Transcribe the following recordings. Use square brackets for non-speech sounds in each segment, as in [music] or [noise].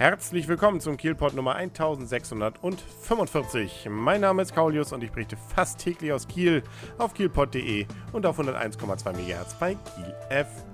Herzlich willkommen zum Kielpot Nummer 1645. Mein Name ist Kaulius und ich berichte fast täglich aus Kiel auf kielpot.de und auf 101,2 MHz bei Kiel FM.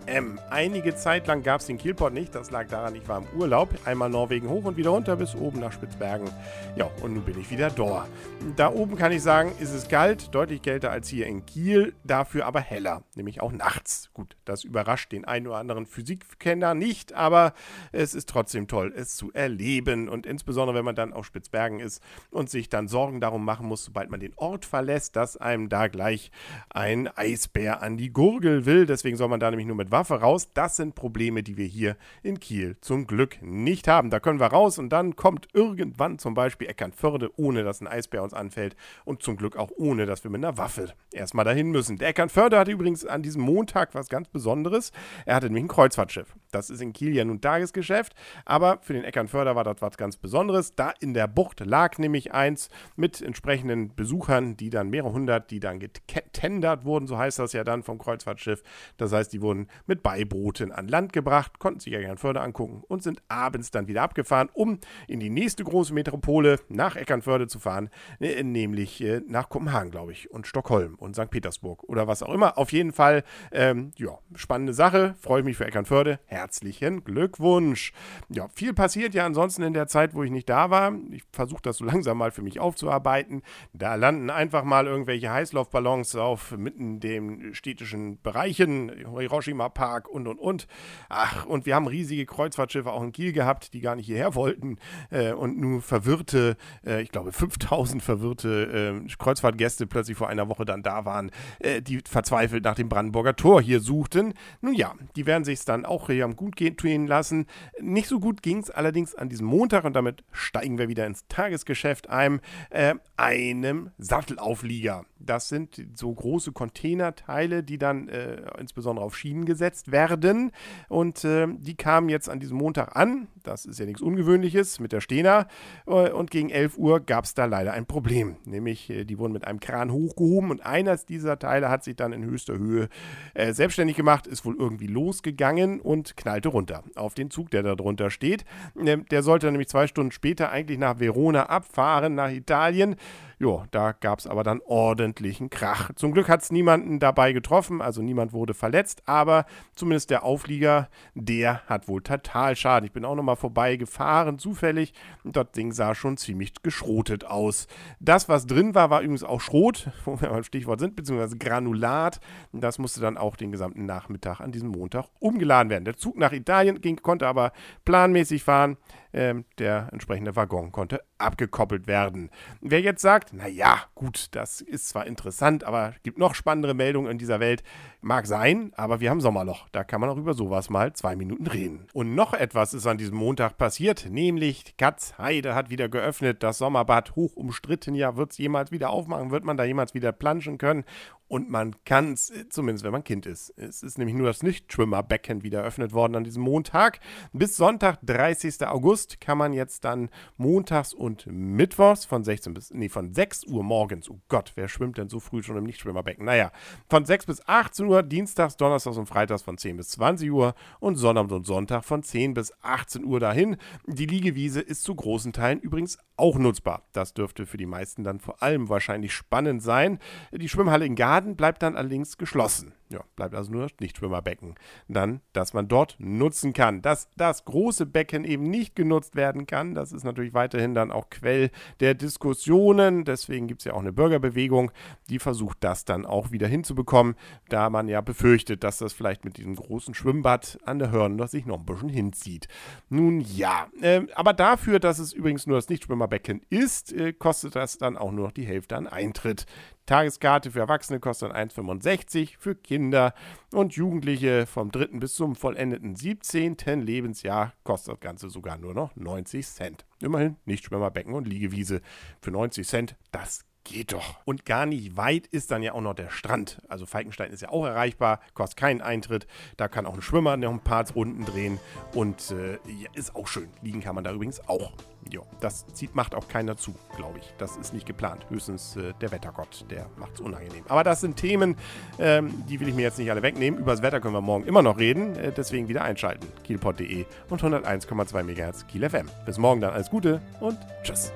Einige Zeit lang gab es den Kielpot nicht, das lag daran, ich war im Urlaub. Einmal Norwegen hoch und wieder runter bis oben nach Spitzbergen. Ja, und nun bin ich wieder da. Da oben kann ich sagen, ist es kalt, deutlich kälter als hier in Kiel, dafür aber heller, nämlich auch nachts. Gut, das überrascht den einen oder anderen Physikkenner nicht, aber es ist trotzdem toll, es zu erleben. Und insbesondere, wenn man dann auf Spitzbergen ist und sich dann Sorgen darum machen muss, sobald man den Ort verlässt, dass einem da gleich ein Eisbär an die Gurgel will. Deswegen soll man da nämlich nur mit Waffe raus. Das sind Probleme, die wir hier in Kiel zum Glück nicht haben. Da können wir raus und dann kommt irgendwann zum Beispiel Eckernförde, ohne dass ein Eisbär uns anfällt und zum Glück auch ohne, dass wir mit einer Waffe erstmal dahin müssen. Der Eckernförde hatte übrigens an diesem Montag was ganz Besonderes. Er hatte nämlich ein Kreuzfahrtschiff. Das ist in Kiel ja nun Tagesgeschäft, aber für den Eckernförder war das was ganz Besonderes. Da in der Bucht lag nämlich eins mit entsprechenden Besuchern, die dann mehrere hundert, die dann getendert wurden, so heißt das ja dann vom Kreuzfahrtschiff. Das heißt, die wurden mit Beibooten an Land gebracht, konnten sich Eckernförde angucken und sind abends dann wieder abgefahren, um in die nächste große Metropole nach Eckernförde zu fahren, äh, nämlich äh, nach Kopenhagen, glaube ich, und Stockholm und St. Petersburg oder was auch immer. Auf jeden Fall, ähm, ja, spannende Sache. Freue ich mich für Eckernförde. Herzlichen Glückwunsch. Ja, viel passiert ja ansonsten in der Zeit, wo ich nicht da war. Ich versuche das so [laughs] langsam mal für mich aufzuarbeiten. Da landen einfach mal irgendwelche Heißlaufballons auf mitten den städtischen Bereichen, Hiroshima Park und und und. Ach, und wir haben riesige Kreuzfahrtschiffe auch in Kiel gehabt, die gar nicht hierher wollten äh, und nur verwirrte, äh, ich glaube 5000 verwirrte äh, Kreuzfahrtgäste plötzlich vor einer Woche dann da waren, äh, die verzweifelt nach dem Brandenburger Tor hier suchten. Nun ja, die werden sich dann auch hier am gut gehen lassen. Nicht so gut ging es allerdings allerdings an diesem Montag, und damit steigen wir wieder ins Tagesgeschäft ein, äh, einem Sattelauflieger. Das sind so große Containerteile, die dann äh, insbesondere auf Schienen gesetzt werden. Und äh, die kamen jetzt an diesem Montag an. Das ist ja nichts Ungewöhnliches mit der Stena. Äh, und gegen 11 Uhr gab es da leider ein Problem. Nämlich, äh, die wurden mit einem Kran hochgehoben und eines dieser Teile hat sich dann in höchster Höhe äh, selbstständig gemacht, ist wohl irgendwie losgegangen und knallte runter auf den Zug, der da drunter steht. Ähm, der sollte nämlich zwei Stunden später eigentlich nach Verona abfahren, nach Italien. Jo, da gab es aber dann ordentlichen Krach. Zum Glück hat es niemanden dabei getroffen, also niemand wurde verletzt, aber zumindest der Auflieger, der hat wohl Totalschaden. Ich bin auch nochmal vorbeigefahren, zufällig, und das Ding sah schon ziemlich geschrotet aus. Das, was drin war, war übrigens auch Schrot, [laughs] wo wir beim Stichwort sind, beziehungsweise Granulat. Das musste dann auch den gesamten Nachmittag an diesem Montag umgeladen werden. Der Zug nach Italien ging, konnte aber planmäßig fahren. Ähm, der entsprechende Waggon konnte abgekoppelt werden. Wer jetzt sagt, naja, gut, das ist zwar interessant, aber es gibt noch spannendere Meldungen in dieser Welt, mag sein, aber wir haben Sommerloch. Da kann man auch über sowas mal zwei Minuten reden. Und noch etwas ist an diesem Montag passiert, nämlich Katzheide hat wieder geöffnet. Das Sommerbad hoch umstritten. Ja, wird es jemals wieder aufmachen? Wird man da jemals wieder planschen können? Und man kann es, zumindest wenn man Kind ist. Es ist nämlich nur das Nichtschwimmerbecken wieder eröffnet worden an diesem Montag. Bis Sonntag, 30. August, kann man jetzt dann montags und mittwochs von 16 bis, nee, von 6 Uhr morgens, oh Gott, wer schwimmt denn so früh schon im Nichtschwimmerbecken? Naja, von 6 bis 18 Uhr, dienstags, donnerstags und freitags von 10 bis 20 Uhr und Sonnabend und Sonntag von 10 bis 18 Uhr dahin. Die Liegewiese ist zu großen Teilen übrigens auch nutzbar. Das dürfte für die meisten dann vor allem wahrscheinlich spannend sein. Die Schwimmhalle in Garten Laden bleibt dann allerdings geschlossen. Ja, bleibt also nur das Nichtschwimmerbecken. Dann, dass man dort nutzen kann. Dass das große Becken eben nicht genutzt werden kann, das ist natürlich weiterhin dann auch Quell der Diskussionen. Deswegen gibt es ja auch eine Bürgerbewegung, die versucht, das dann auch wieder hinzubekommen, da man ja befürchtet, dass das vielleicht mit diesem großen Schwimmbad an der Hörn sich noch ein bisschen hinzieht. Nun ja, äh, aber dafür, dass es übrigens nur das Nichtschwimmerbecken ist, äh, kostet das dann auch nur noch die Hälfte an Eintritt. Tageskarte für Erwachsene kostet 1,65, für Kinder und Jugendliche vom 3. bis zum vollendeten 17. Lebensjahr kostet das Ganze sogar nur noch 90 Cent. Immerhin nicht Schwimmerbecken und Liegewiese für 90 Cent, das geht doch. Und gar nicht weit ist dann ja auch noch der Strand. Also Falkenstein ist ja auch erreichbar, kostet keinen Eintritt. Da kann auch ein Schwimmer noch ein paar Runden drehen und äh, ja, ist auch schön. Liegen kann man da übrigens auch. Ja, das zieht, macht auch keiner zu, glaube ich. Das ist nicht geplant. Höchstens äh, der Wettergott, der macht es unangenehm. Aber das sind Themen, ähm, die will ich mir jetzt nicht alle wegnehmen. Über das Wetter können wir morgen immer noch reden. Äh, deswegen wieder einschalten. kielpot.de und 101,2 MHz Kiel FM. Bis morgen dann alles Gute und tschüss.